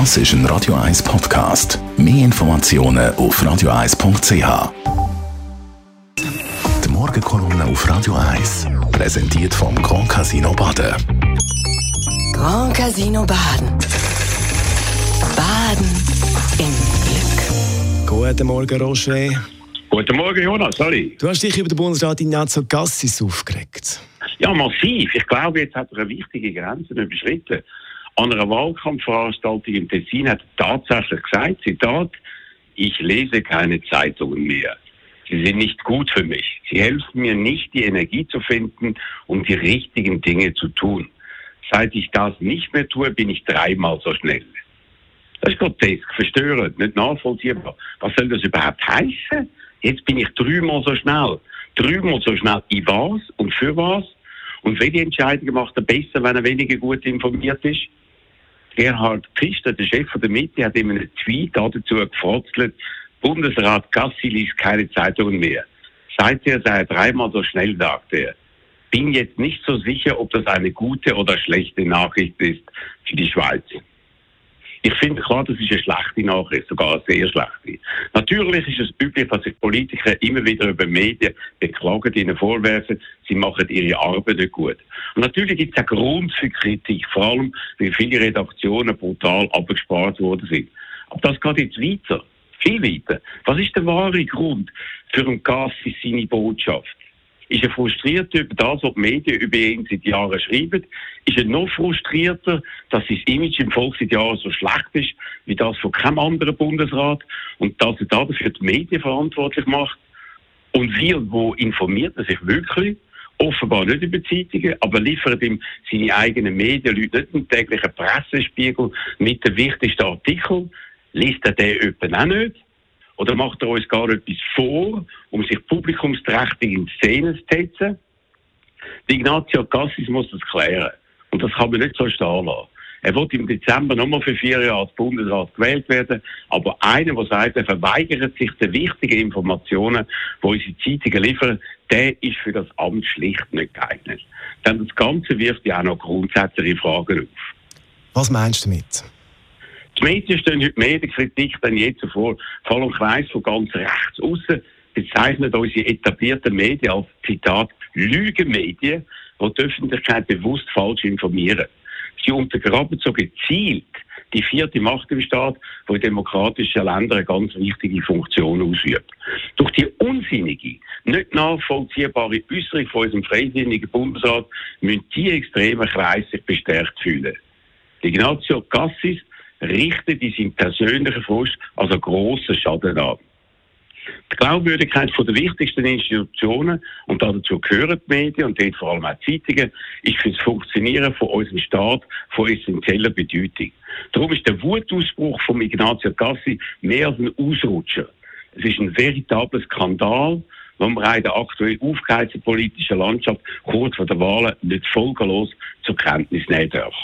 Das ist ein Radio 1 Podcast. Mehr Informationen auf radio1.ch. Die Morgenkolumne auf Radio 1 präsentiert vom Grand Casino Baden. Grand Casino Baden. Baden im Glück. Guten Morgen, Roger. Guten Morgen, Jonas. Sorry. Du hast dich über den Bundesrat Ignazio Gassis aufgeregt. Ja, massiv. Ich glaube, jetzt hat er eine wichtige Grenze überschritten. An einer Wahlkampfveranstaltung im Tessin hat er tatsächlich gesagt, Zitat, ich lese keine Zeitungen mehr. Sie sind nicht gut für mich. Sie helfen mir nicht, die Energie zu finden, um die richtigen Dinge zu tun. Seit ich das nicht mehr tue, bin ich dreimal so schnell. Das ist grotesk, verstörend, nicht nachvollziehbar. Was soll das überhaupt heißen? Jetzt bin ich dreimal so schnell. Dreimal so schnell in was und für was? Und welche Entscheidungen macht er besser, wenn er weniger gut informiert ist? Gerhard Pfister, der Chef der Mitte, hat in einem Tweet dazu gefrotzelt, Bundesrat Gassi liest keine Zeitungen mehr. Seither sei er dreimal so schnell, sagte er. Bin jetzt nicht so sicher, ob das eine gute oder schlechte Nachricht ist für die Schweiz. Ich finde klar, das ist eine schlechte Nachricht, sogar eine sehr schlechte. Natürlich ist es üblich, dass sich Politiker immer wieder über Medien beklagen, ihnen vorwerfen, sie machen ihre Arbeit nicht gut. Und natürlich gibt es auch Grund für Kritik, vor allem, weil viele Redaktionen brutal abgespart worden sind. Aber das geht jetzt weiter, viel weiter. Was ist der wahre Grund für einen Gassi seine Botschaft? Ist er frustriert über das, was die Medien über ihn seit Jahren schreiben? Ist er noch frustrierter, dass sein Image im Volk seit Jahren so schlecht ist, wie das von keinem anderen Bundesrat und dass er dafür die Medien verantwortlich macht? Und und wo informiert er sich wirklich? Offenbar nicht über Zeitungen, aber liefert ihm seine eigenen Medienleute nicht einen täglichen Pressespiegel mit den wichtigsten Artikeln? Liest er den etwa auch nicht? Oder macht er uns gar etwas vor, um sich publikumsträchtig in Szene zu setzen? Die Ignazio Cassis muss das klären. Und das kann man nicht so stehen lassen. Er wird im Dezember nochmal für vier Jahre als Bundesrat gewählt werden. Aber einer, der sagt, er verweigert sich der wichtigen Informationen, die unsere Zeitungen liefern, der ist für das Amt schlicht nicht geeignet. Denn das Ganze wirft ja auch noch grundsätzliche Fragen auf. Was meinst du damit? Die Medien stehen heute mehr der Kritik denn je zuvor. Vor allem Kreis von ganz rechts außen bezeichnet unsere etablierten Medien als Zitat Lügenmedien, die die Öffentlichkeit bewusst falsch informieren. Sie untergraben so gezielt die vierte Macht im Staat, die in demokratischen Ländern eine ganz wichtige Funktion ausübt. Durch die unsinnige, nicht nachvollziehbare Äußerung von unserem freisinnigen Bundesrat müssen die extremen Kreise sich bestärkt fühlen. Ignazio Cassis richtet in seinem persönlichen Frust also grossen Schaden an. Die Glaubwürdigkeit der wichtigsten Institutionen, und dazu gehören die Medien und dort vor allem auch Zeitungen, ist für das Funktionieren von unserem Staat von essentieller Bedeutung. Darum ist der Wutausbruch von Ignazio Cassi mehr als ein Ausrutscher. Es ist ein veritabler Skandal, den man in der aktuell aufgeheizten politischen Landschaft kurz vor der Wahlen nicht folgenlos zur Kenntnis nehmen darf.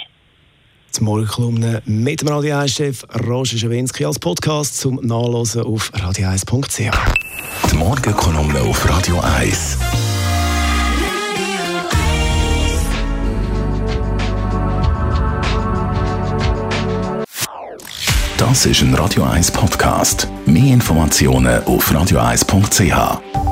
Die Morgenkolumne mit dem Radio 1-Chef Roger Schawinski als Podcast zum Nachlesen auf radio1.ch. Die Morgenkolumne auf Radio 1. Das ist ein Radio 1 Podcast. Mehr Informationen auf radio1.ch.